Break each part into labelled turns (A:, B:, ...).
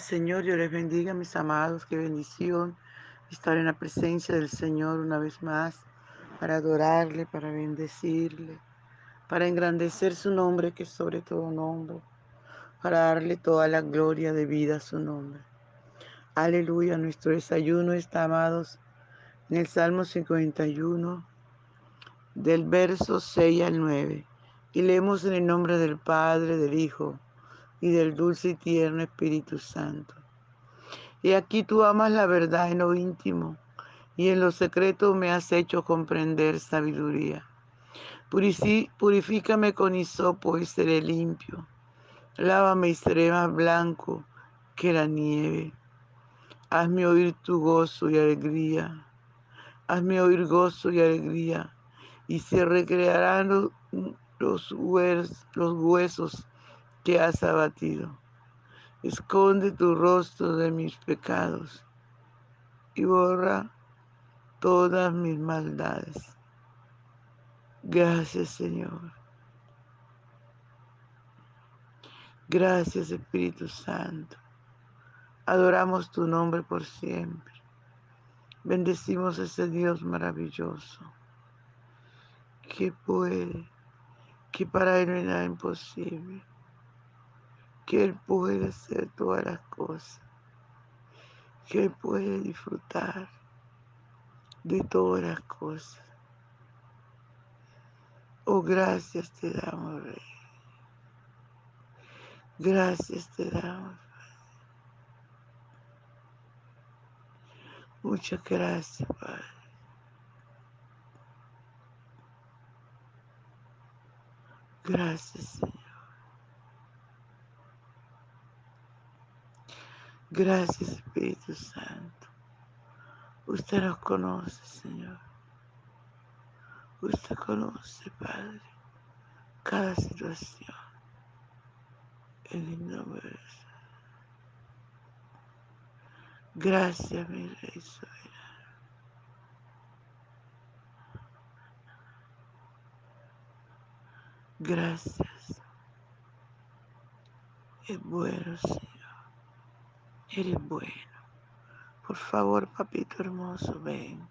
A: Señor, Dios les bendiga, mis amados, qué bendición estar en la presencia del Señor una vez más, para adorarle, para bendecirle, para engrandecer su nombre, que es sobre todo nombre, para darle toda la gloria de vida a su nombre. Aleluya, nuestro desayuno está, amados, en el Salmo 51, del verso 6 al 9, y leemos en el nombre del Padre, del Hijo, y del dulce y tierno Espíritu Santo. Y aquí tú amas la verdad en lo íntimo, y en lo secreto me has hecho comprender sabiduría. Purifícame con hisopo y seré limpio. Lávame y seré más blanco que la nieve. Hazme oír tu gozo y alegría. Hazme oír gozo y alegría. Y se recrearán los, los, los huesos que has abatido. Esconde tu rostro de mis pecados y borra todas mis maldades. Gracias Señor. Gracias Espíritu Santo. Adoramos tu nombre por siempre. Bendecimos a ese Dios maravilloso que puede, que para Él no nada imposible que Él puede hacer todas las cosas, que Él puede disfrutar de todas las cosas. Oh, gracias te damos, Rey. Gracias te damos. Muchas gracias, Padre. Gracias, Señor. Gracias Espíritu Santo. Usted nos conoce, Señor. Usted conoce, Padre, cada situación. En el nombre de Jesús. Gracias, mi Rey soberano. Gracias. Es bueno, Señor. Eres bueno. Por favor, papito hermoso, ven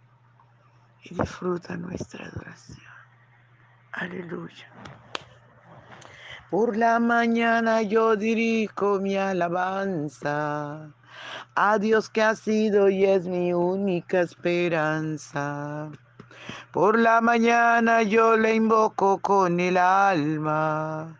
A: y disfruta nuestra adoración. Aleluya. Por la mañana yo dirijo mi alabanza a Dios que ha sido y es mi única esperanza. Por la mañana yo le invoco con el alma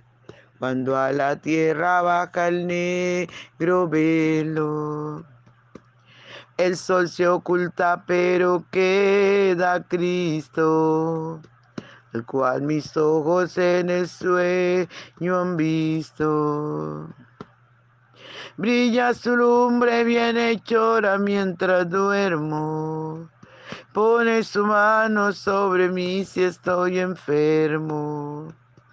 A: cuando a la tierra baja el negro velo. El sol se oculta, pero queda Cristo, el cual mis ojos en el sueño han visto. Brilla su lumbre bien hechora mientras duermo. Pone su mano sobre mí si estoy enfermo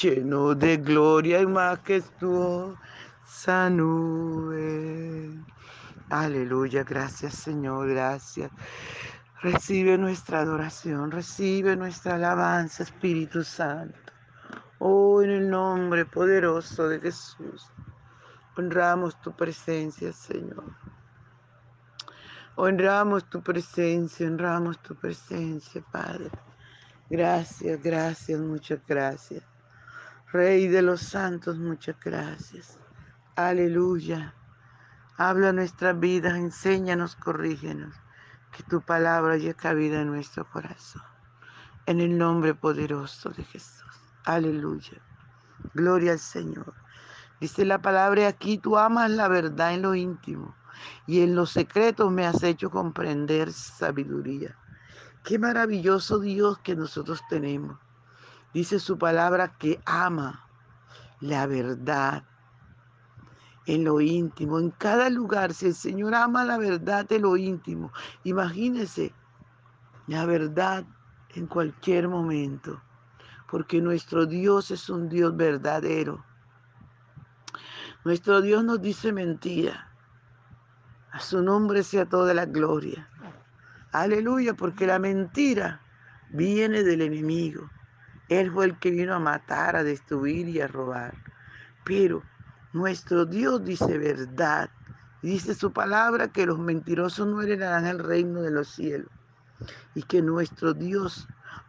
A: lleno de gloria y majestuosa nube. Aleluya, gracias Señor, gracias. Recibe nuestra adoración, recibe nuestra alabanza, Espíritu Santo. Oh, en el nombre poderoso de Jesús, honramos tu presencia, Señor. Honramos tu presencia, honramos tu presencia, Padre. Gracias, gracias, muchas gracias. Rey de los santos, muchas gracias. Aleluya. Habla nuestras vidas, enséñanos, corrígenos, que tu palabra haya cabida en nuestro corazón. En el nombre poderoso de Jesús. Aleluya. Gloria al Señor. Dice la palabra aquí, tú amas la verdad en lo íntimo y en los secretos me has hecho comprender sabiduría. Qué maravilloso Dios que nosotros tenemos. Dice su palabra que ama la verdad en lo íntimo, en cada lugar. Si el Señor ama la verdad en lo íntimo, imagínese la verdad en cualquier momento, porque nuestro Dios es un Dios verdadero. Nuestro Dios nos dice mentira. A su nombre sea toda la gloria. Aleluya, porque la mentira viene del enemigo. Él fue el que vino a matar, a destruir y a robar. Pero nuestro Dios dice verdad. Dice su palabra que los mentirosos no heredarán el reino de los cielos. Y que nuestro Dios,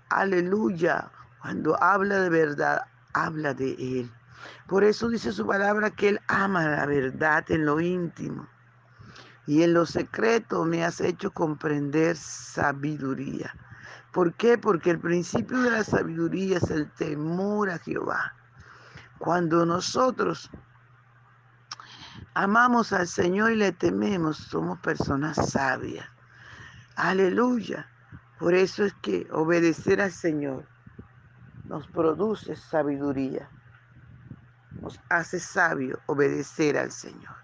A: aleluya, cuando habla de verdad, habla de Él. Por eso dice su palabra que Él ama la verdad en lo íntimo. Y en lo secreto me has hecho comprender sabiduría. ¿Por qué? Porque el principio de la sabiduría es el temor a Jehová. Cuando nosotros amamos al Señor y le tememos, somos personas sabias. Aleluya. Por eso es que obedecer al Señor nos produce sabiduría. Nos hace sabio obedecer al Señor.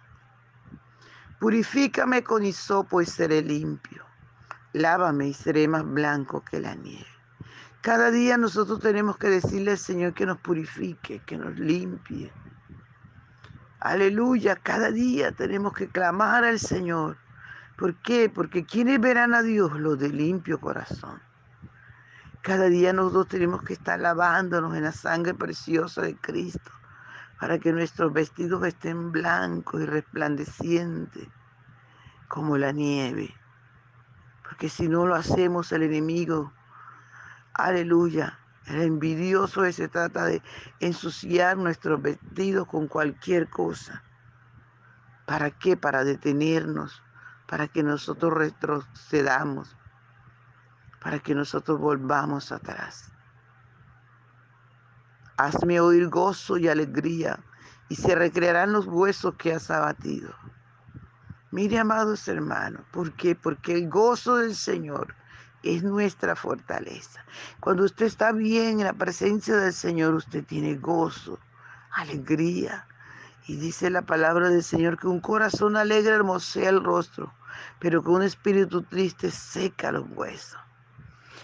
A: Purifícame con hisopo y seré limpio. Lávame y seré más blanco que la nieve. Cada día nosotros tenemos que decirle al Señor que nos purifique, que nos limpie Aleluya, cada día tenemos que clamar al Señor. ¿Por qué? Porque quienes verán a Dios? Los de limpio corazón. Cada día nosotros tenemos que estar lavándonos en la sangre preciosa de Cristo para que nuestros vestidos estén blancos y resplandecientes como la nieve. Porque si no lo hacemos, el enemigo, aleluya, el envidioso se trata de ensuciar nuestros vestidos con cualquier cosa. ¿Para qué? Para detenernos, para que nosotros retrocedamos, para que nosotros volvamos atrás. Hazme oír gozo y alegría, y se recrearán los huesos que has abatido. Mire, amados hermanos, ¿por qué? Porque el gozo del Señor es nuestra fortaleza. Cuando usted está bien en la presencia del Señor, usted tiene gozo, alegría. Y dice la palabra del Señor que un corazón alegre hermosea el rostro, pero que un espíritu triste seca los huesos.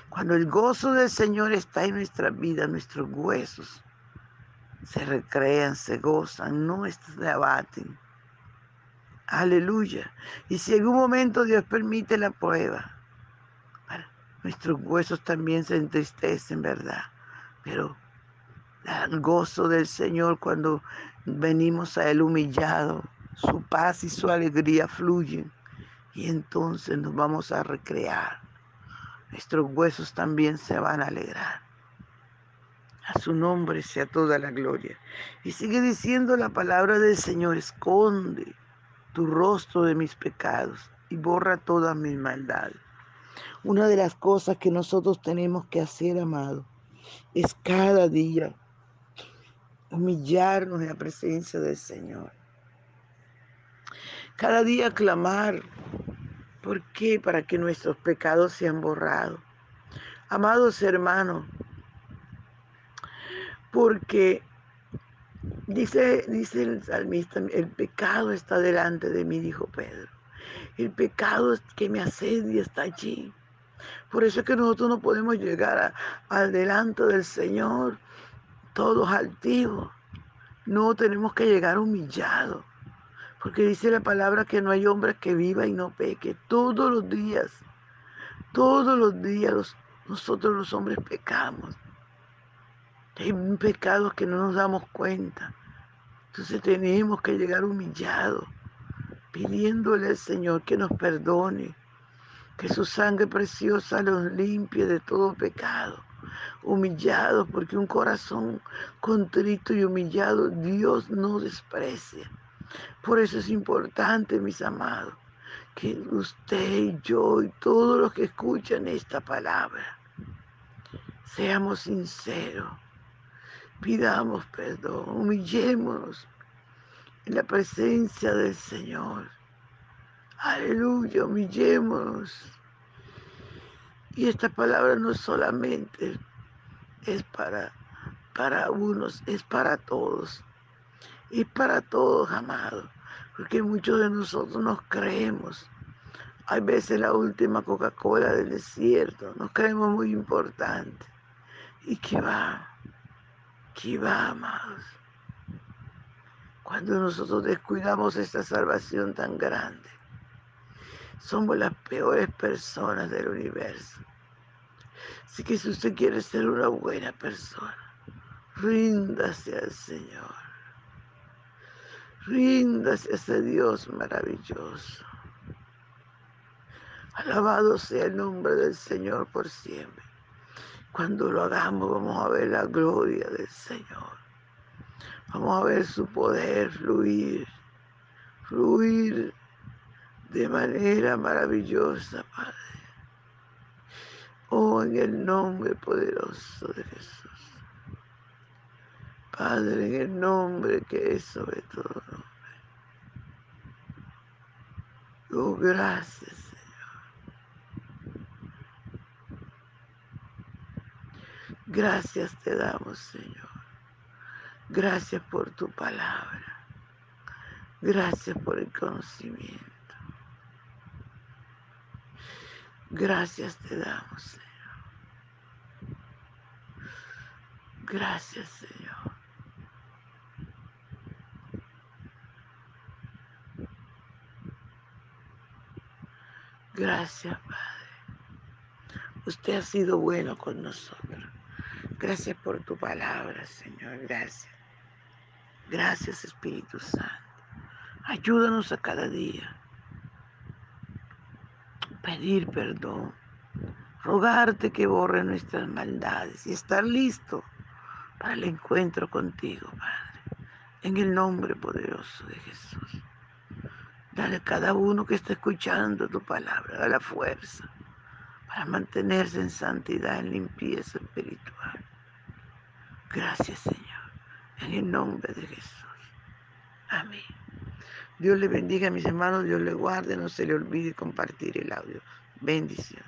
A: Cuando el gozo del Señor está en nuestra vida, nuestros huesos se recrean, se gozan, no se abaten. Aleluya. Y si en un momento Dios permite la prueba, Nuestros huesos también se entristecen, ¿verdad? Pero el gozo del Señor cuando venimos a Él humillado, su paz y su alegría fluyen y entonces nos vamos a recrear. nuestros huesos también se van a alegrar. A su nombre sea toda la gloria. Y sigue diciendo la palabra del Señor, esconde tu rostro de mis pecados y borra todas mis maldades. Una de las cosas que nosotros tenemos que hacer, amado, es cada día humillarnos en la presencia del Señor. Cada día clamar. ¿Por qué? Para que nuestros pecados sean borrados. Amados hermanos, porque dice, dice el salmista, el pecado está delante de mí, dijo Pedro. El pecado que me asedia está allí. Por eso es que nosotros no podemos llegar al delante del Señor todos altivos. No tenemos que llegar humillados. Porque dice la palabra que no hay hombre que viva y no peque. Todos los días, todos los días nosotros los hombres pecamos. Hay pecados que no nos damos cuenta. Entonces tenemos que llegar humillados, pidiéndole al Señor que nos perdone, que su sangre preciosa los limpie de todo pecado. Humillados, porque un corazón contrito y humillado Dios no desprecia. Por eso es importante, mis amados, que usted y yo y todos los que escuchan esta palabra, seamos sinceros, pidamos perdón, humillémonos en la presencia del Señor. Aleluya, humillémonos. Y esta palabra no solamente es para, para unos, es para todos y para todos, amados, porque muchos de nosotros nos creemos. Hay veces la última Coca-Cola del desierto, nos creemos muy importantes. ¿Y qué va? ¿Qué va, amados? Cuando nosotros descuidamos esta salvación tan grande, somos las peores personas del universo. Así que si usted quiere ser una buena persona, ríndase al Señor. Ríndase a ese Dios maravilloso. Alabado sea el nombre del Señor por siempre. Cuando lo hagamos vamos a ver la gloria del Señor. Vamos a ver su poder fluir, fluir de manera maravillosa, Padre. Oh, en el nombre poderoso de Jesús. Padre, en el nombre que es sobre todo nombre. Oh, gracias, Señor. Gracias te damos, Señor. Gracias por tu palabra. Gracias por el conocimiento. Gracias te damos, Señor. Gracias, Señor. Gracias, Padre. Usted ha sido bueno con nosotros. Gracias por tu palabra, Señor. Gracias. Gracias, Espíritu Santo. Ayúdanos a cada día. Pedir perdón. Rogarte que borre nuestras maldades y estar listo para el encuentro contigo, Padre. En el nombre poderoso de Jesús. Dale a cada uno que está escuchando tu palabra, la fuerza para mantenerse en santidad, en limpieza espiritual. Gracias, Señor, en el nombre de Jesús. Amén. Dios le bendiga a mis hermanos, Dios le guarde, no se le olvide compartir el audio. Bendiciones.